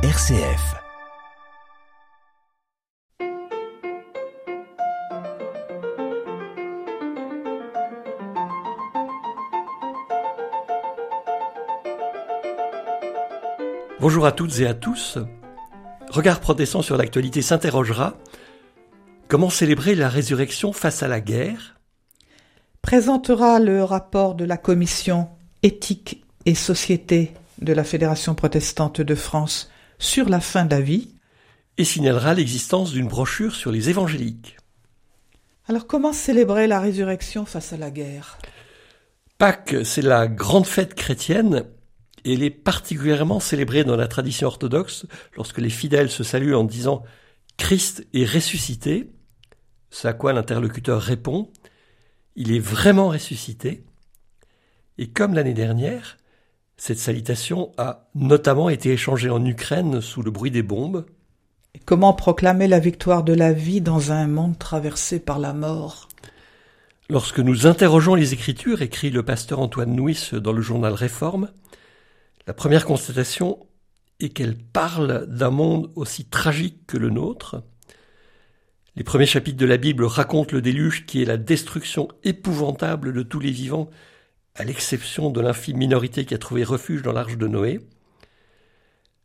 RCF. Bonjour à toutes et à tous. Regard protestant sur l'actualité s'interrogera comment célébrer la résurrection face à la guerre? Présentera le rapport de la commission éthique et société de la Fédération protestante de France sur la fin de la vie. et signalera l'existence d'une brochure sur les évangéliques. Alors comment célébrer la résurrection face à la guerre? Pâques, c'est la grande fête chrétienne et elle est particulièrement célébrée dans la tradition orthodoxe lorsque les fidèles se saluent en disant Christ est ressuscité, ce à quoi l'interlocuteur répond Il est vraiment ressuscité. Et comme l'année dernière, cette salutation a notamment été échangée en Ukraine sous le bruit des bombes. Comment proclamer la victoire de la vie dans un monde traversé par la mort? Lorsque nous interrogeons les Écritures, écrit le pasteur Antoine Nuis dans le journal Réforme, la première constatation est qu'elles parlent d'un monde aussi tragique que le nôtre. Les premiers chapitres de la Bible racontent le déluge qui est la destruction épouvantable de tous les vivants, à l'exception de l'infime minorité qui a trouvé refuge dans l'arche de Noé.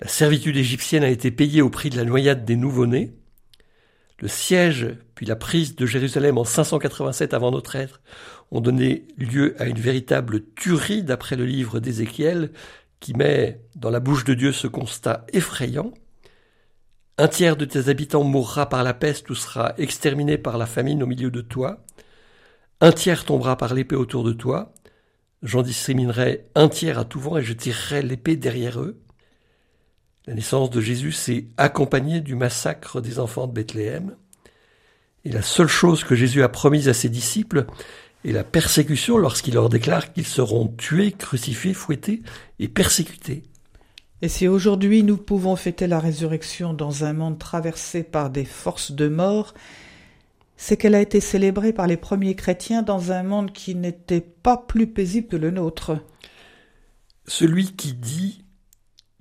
La servitude égyptienne a été payée au prix de la noyade des nouveau-nés. Le siège, puis la prise de Jérusalem en 587 avant notre ère, ont donné lieu à une véritable tuerie d'après le livre d'Ézéchiel, qui met dans la bouche de Dieu ce constat effrayant. Un tiers de tes habitants mourra par la peste ou sera exterminé par la famine au milieu de toi. Un tiers tombera par l'épée autour de toi. J'en disséminerai un tiers à tout vent et je tirerai l'épée derrière eux. La naissance de Jésus s'est accompagnée du massacre des enfants de Bethléem. Et la seule chose que Jésus a promise à ses disciples est la persécution lorsqu'il leur déclare qu'ils seront tués, crucifiés, fouettés et persécutés. Et si aujourd'hui nous pouvons fêter la résurrection dans un monde traversé par des forces de mort, c'est qu'elle a été célébrée par les premiers chrétiens dans un monde qui n'était pas plus paisible que le nôtre. Celui qui dit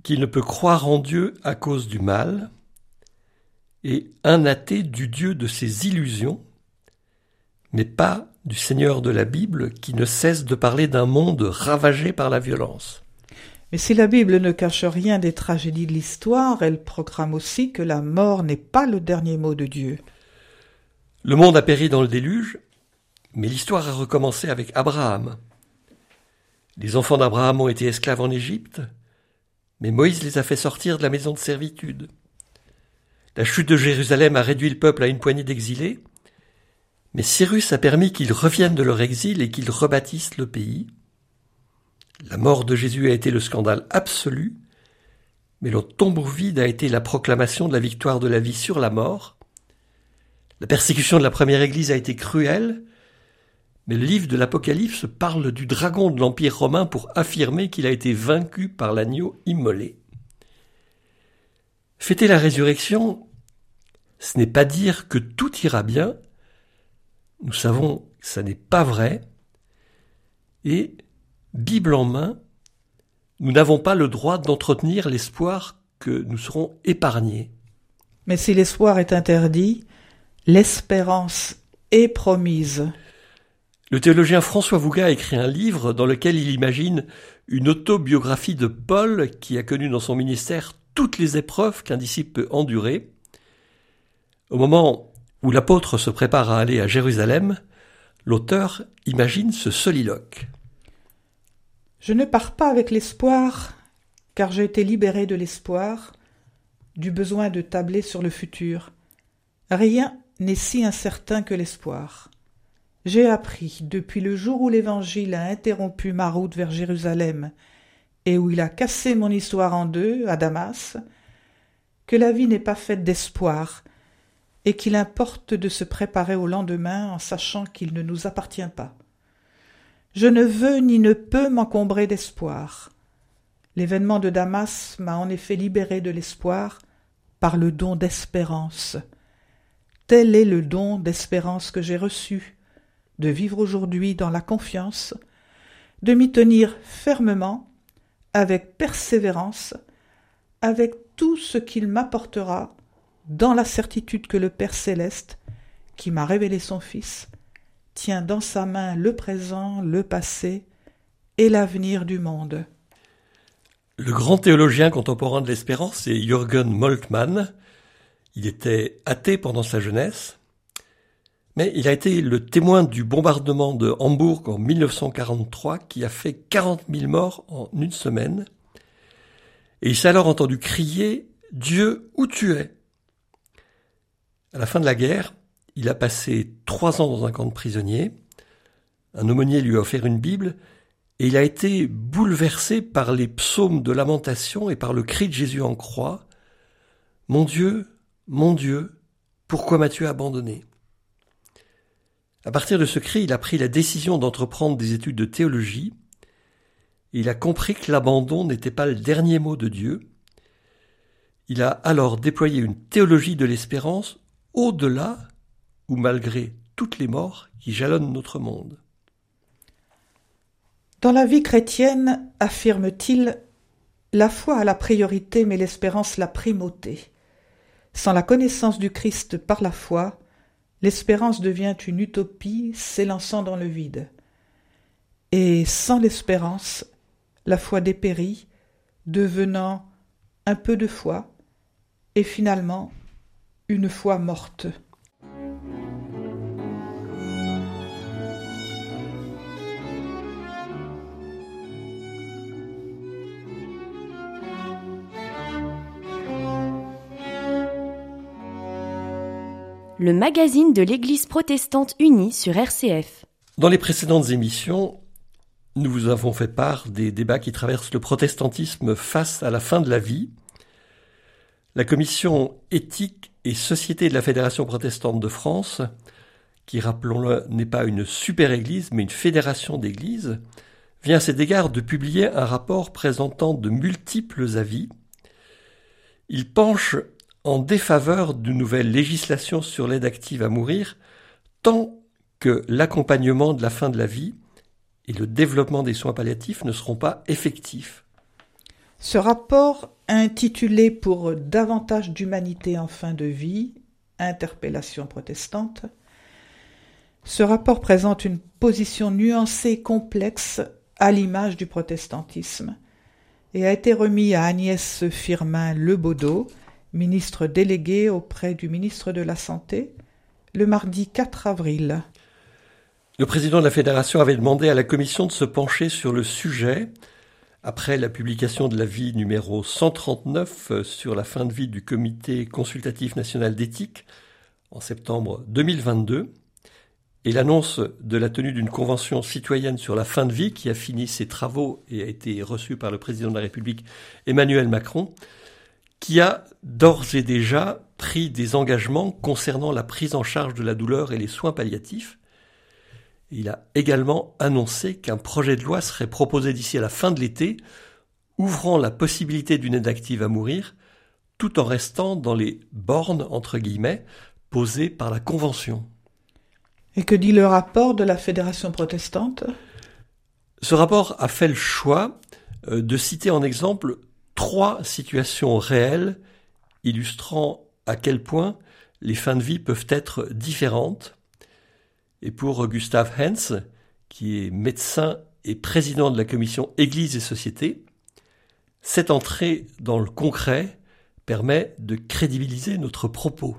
qu'il ne peut croire en Dieu à cause du mal est un athée du Dieu de ses illusions, mais pas du Seigneur de la Bible qui ne cesse de parler d'un monde ravagé par la violence. Mais si la Bible ne cache rien des tragédies de l'histoire, elle proclame aussi que la mort n'est pas le dernier mot de Dieu. Le monde a péri dans le déluge, mais l'histoire a recommencé avec Abraham. Les enfants d'Abraham ont été esclaves en Égypte, mais Moïse les a fait sortir de la maison de servitude. La chute de Jérusalem a réduit le peuple à une poignée d'exilés, mais Cyrus a permis qu'ils reviennent de leur exil et qu'ils rebâtissent le pays. La mort de Jésus a été le scandale absolu, mais le tombeau vide a été la proclamation de la victoire de la vie sur la mort. La persécution de la première Église a été cruelle, mais le livre de l'Apocalypse parle du dragon de l'Empire romain pour affirmer qu'il a été vaincu par l'agneau immolé. Fêter la résurrection, ce n'est pas dire que tout ira bien. Nous savons que ça n'est pas vrai. Et, Bible en main, nous n'avons pas le droit d'entretenir l'espoir que nous serons épargnés. Mais si l'espoir est interdit, l'espérance est promise. Le théologien François Vouga a écrit un livre dans lequel il imagine une autobiographie de Paul qui a connu dans son ministère toutes les épreuves qu'un disciple peut endurer. Au moment où l'apôtre se prépare à aller à Jérusalem, l'auteur imagine ce soliloque. Je ne pars pas avec l'espoir, car j'ai été libéré de l'espoir, du besoin de tabler sur le futur. Rien n'est si incertain que l'espoir. J'ai appris, depuis le jour où l'Évangile a interrompu ma route vers Jérusalem et où il a cassé mon histoire en deux, à Damas, que la vie n'est pas faite d'espoir, et qu'il importe de se préparer au lendemain en sachant qu'il ne nous appartient pas. Je ne veux ni ne peux m'encombrer d'espoir. L'événement de Damas m'a en effet libéré de l'espoir par le don d'espérance. Tel est le don d'espérance que j'ai reçu, de vivre aujourd'hui dans la confiance, de m'y tenir fermement, avec persévérance, avec tout ce qu'il m'apportera, dans la certitude que le Père céleste, qui m'a révélé son Fils, tient dans sa main le présent, le passé et l'avenir du monde. Le grand théologien contemporain de l'espérance est Jürgen Moltmann. Il était athée pendant sa jeunesse, mais il a été le témoin du bombardement de Hambourg en 1943 qui a fait 40 000 morts en une semaine. Et il s'est alors entendu crier Dieu, où tu es? À la fin de la guerre, il a passé trois ans dans un camp de prisonniers. Un aumônier lui a offert une Bible et il a été bouleversé par les psaumes de lamentation et par le cri de Jésus en croix. Mon Dieu, mon Dieu, pourquoi m'as-tu abandonné? À partir de ce cri, il a pris la décision d'entreprendre des études de théologie. Il a compris que l'abandon n'était pas le dernier mot de Dieu. Il a alors déployé une théologie de l'espérance au-delà ou malgré toutes les morts qui jalonnent notre monde. Dans la vie chrétienne, affirme-t-il, la foi a la priorité mais l'espérance la primauté. Sans la connaissance du Christ par la foi, l'espérance devient une utopie s'élançant dans le vide. Et sans l'espérance, la foi dépérit, devenant un peu de foi, et finalement une foi morte. Le magazine de l'Église protestante unie sur RCF. Dans les précédentes émissions, nous vous avons fait part des débats qui traversent le protestantisme face à la fin de la vie. La commission éthique et société de la Fédération protestante de France, qui rappelons-le n'est pas une super église mais une fédération d'églises, vient à cet égard de publier un rapport présentant de multiples avis. Il penche en défaveur d'une nouvelle législation sur l'aide active à mourir, tant que l'accompagnement de la fin de la vie et le développement des soins palliatifs ne seront pas effectifs. Ce rapport, intitulé Pour davantage d'humanité en fin de vie, interpellation protestante, ce rapport présente une position nuancée et complexe à l'image du protestantisme et a été remis à Agnès Firmin Lebaudot, ministre délégué auprès du ministre de la Santé, le mardi 4 avril. Le président de la fédération avait demandé à la commission de se pencher sur le sujet après la publication de l'avis numéro 139 sur la fin de vie du comité consultatif national d'éthique en septembre 2022 et l'annonce de la tenue d'une convention citoyenne sur la fin de vie qui a fini ses travaux et a été reçue par le président de la République Emmanuel Macron qui a d'ores et déjà pris des engagements concernant la prise en charge de la douleur et les soins palliatifs. Il a également annoncé qu'un projet de loi serait proposé d'ici à la fin de l'été, ouvrant la possibilité d'une aide active à mourir, tout en restant dans les bornes, entre guillemets, posées par la Convention. Et que dit le rapport de la Fédération protestante? Ce rapport a fait le choix euh, de citer en exemple trois situations réelles illustrant à quel point les fins de vie peuvent être différentes. Et pour Gustav Hens, qui est médecin et président de la commission Église et Société, cette entrée dans le concret permet de crédibiliser notre propos.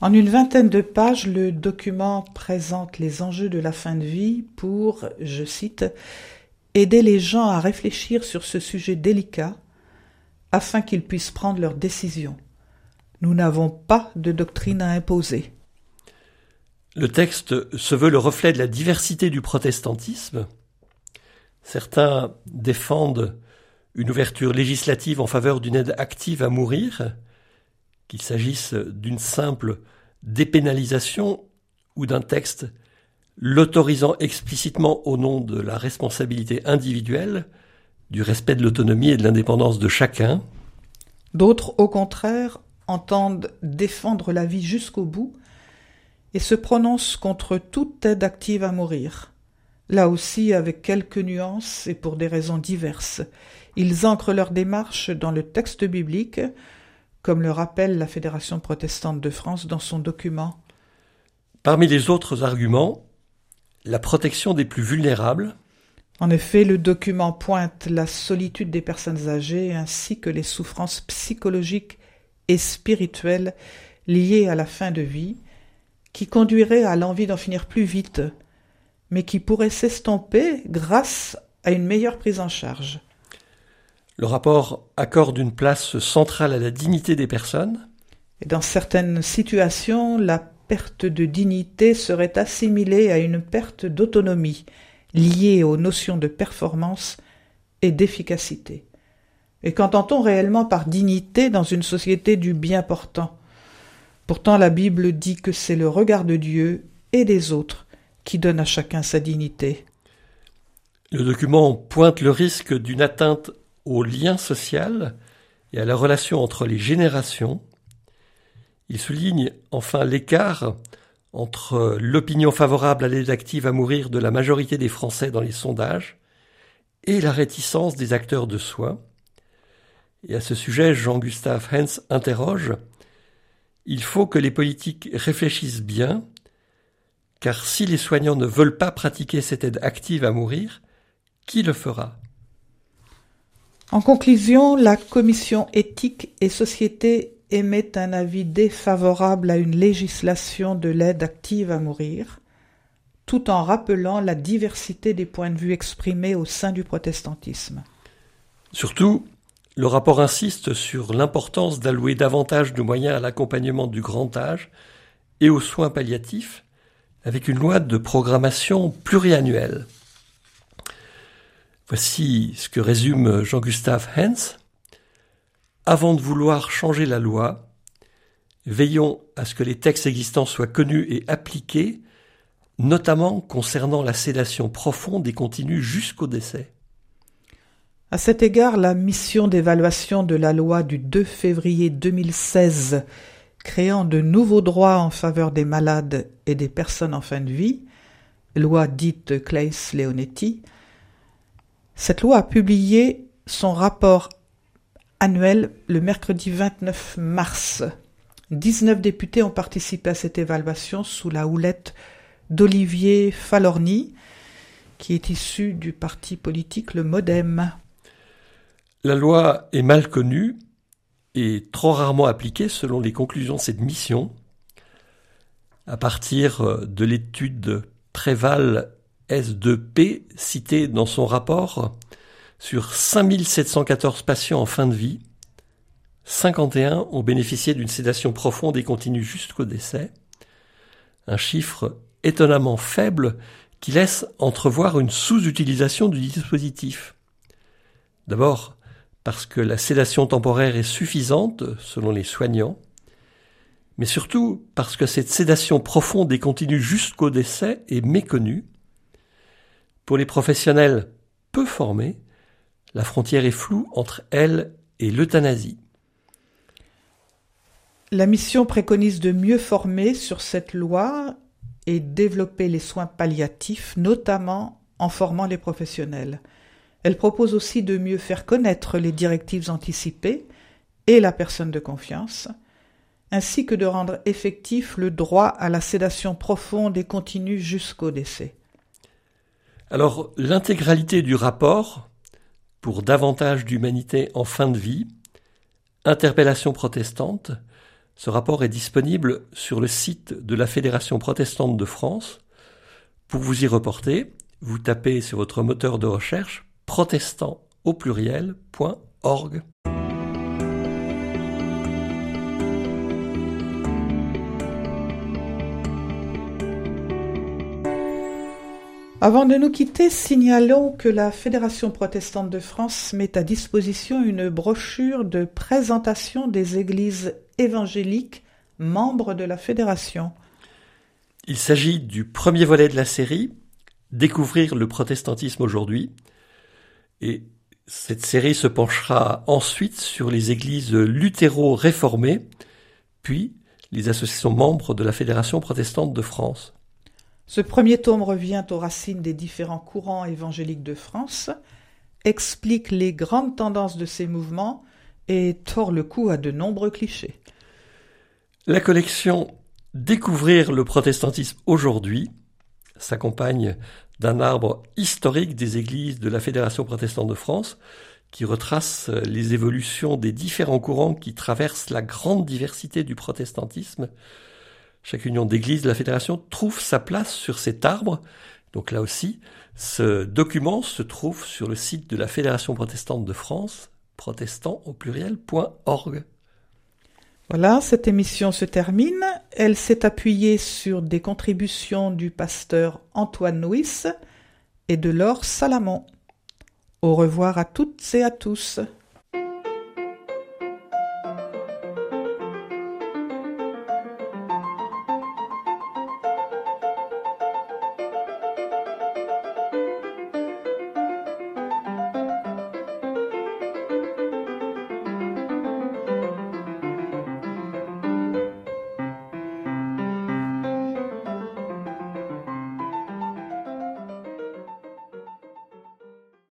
En une vingtaine de pages, le document présente les enjeux de la fin de vie pour, je cite, aider les gens à réfléchir sur ce sujet délicat afin qu'ils puissent prendre leurs décisions. Nous n'avons pas de doctrine à imposer. Le texte se veut le reflet de la diversité du protestantisme. Certains défendent une ouverture législative en faveur d'une aide active à mourir, qu'il s'agisse d'une simple dépénalisation ou d'un texte l'autorisant explicitement au nom de la responsabilité individuelle, du respect de l'autonomie et de l'indépendance de chacun. D'autres, au contraire, entendent défendre la vie jusqu'au bout et se prononcent contre toute aide active à mourir, là aussi avec quelques nuances et pour des raisons diverses. Ils ancrent leur démarche dans le texte biblique, comme le rappelle la Fédération protestante de France dans son document. Parmi les autres arguments, la protection des plus vulnérables. En effet, le document pointe la solitude des personnes âgées ainsi que les souffrances psychologiques et spirituelles liées à la fin de vie, qui conduiraient à l'envie d'en finir plus vite, mais qui pourraient s'estomper grâce à une meilleure prise en charge. Le rapport accorde une place centrale à la dignité des personnes. Et dans certaines situations, la perte de dignité serait assimilée à une perte d'autonomie liée aux notions de performance et d'efficacité. Et qu'entend-on réellement par dignité dans une société du bien portant? Pourtant la Bible dit que c'est le regard de Dieu et des autres qui donne à chacun sa dignité. Le document pointe le risque d'une atteinte au lien social et à la relation entre les générations. Il souligne enfin l'écart entre l'opinion favorable à l'aide active à mourir de la majorité des Français dans les sondages et la réticence des acteurs de soins. Et à ce sujet, Jean-Gustave Hens interroge Il faut que les politiques réfléchissent bien, car si les soignants ne veulent pas pratiquer cette aide active à mourir, qui le fera? En conclusion, la commission éthique et société émet un avis défavorable à une législation de l'aide active à mourir, tout en rappelant la diversité des points de vue exprimés au sein du protestantisme. Surtout, le rapport insiste sur l'importance d'allouer davantage de moyens à l'accompagnement du grand âge et aux soins palliatifs, avec une loi de programmation pluriannuelle. Voici ce que résume Jean-Gustave Hens. Avant de vouloir changer la loi, veillons à ce que les textes existants soient connus et appliqués, notamment concernant la sédation profonde et continue jusqu'au décès. À cet égard, la mission d'évaluation de la loi du 2 février 2016 créant de nouveaux droits en faveur des malades et des personnes en fin de vie, loi dite Claes-Leonetti, cette loi a publié son rapport annuel le mercredi 29 mars. 19 députés ont participé à cette évaluation sous la houlette d'Olivier Falorni, qui est issu du parti politique le Modem. La loi est mal connue et trop rarement appliquée selon les conclusions de cette mission. À partir de l'étude Préval S2P citée dans son rapport, sur 5714 patients en fin de vie, 51 ont bénéficié d'une sédation profonde et continue jusqu'au décès, un chiffre étonnamment faible qui laisse entrevoir une sous-utilisation du dispositif. D'abord, parce que la sédation temporaire est suffisante, selon les soignants, mais surtout parce que cette sédation profonde et continue jusqu'au décès est méconnue. Pour les professionnels peu formés, la frontière est floue entre elle et l'euthanasie. La mission préconise de mieux former sur cette loi et développer les soins palliatifs, notamment en formant les professionnels. Elle propose aussi de mieux faire connaître les directives anticipées et la personne de confiance, ainsi que de rendre effectif le droit à la sédation profonde et continue jusqu'au décès. Alors, l'intégralité du rapport, pour davantage d'humanité en fin de vie, interpellation protestante, ce rapport est disponible sur le site de la Fédération protestante de France. Pour vous y reporter, vous tapez sur votre moteur de recherche protestant au pluriel.org. Avant de nous quitter, signalons que la Fédération protestante de France met à disposition une brochure de présentation des églises évangéliques membres de la Fédération. Il s'agit du premier volet de la série, Découvrir le protestantisme aujourd'hui, et cette série se penchera ensuite sur les églises luthéro-réformées, puis les associations membres de la Fédération protestante de France. Ce premier tome revient aux racines des différents courants évangéliques de France, explique les grandes tendances de ces mouvements et tord le cou à de nombreux clichés. La collection Découvrir le protestantisme aujourd'hui s'accompagne d'un arbre historique des églises de la Fédération protestante de France qui retrace les évolutions des différents courants qui traversent la grande diversité du protestantisme. Chaque union d'églises de la Fédération trouve sa place sur cet arbre. Donc là aussi, ce document se trouve sur le site de la Fédération protestante de France, protestant au pluriel.org. Voilà, cette émission se termine. Elle s'est appuyée sur des contributions du pasteur Antoine Nuis et de Laure Salamon. Au revoir à toutes et à tous.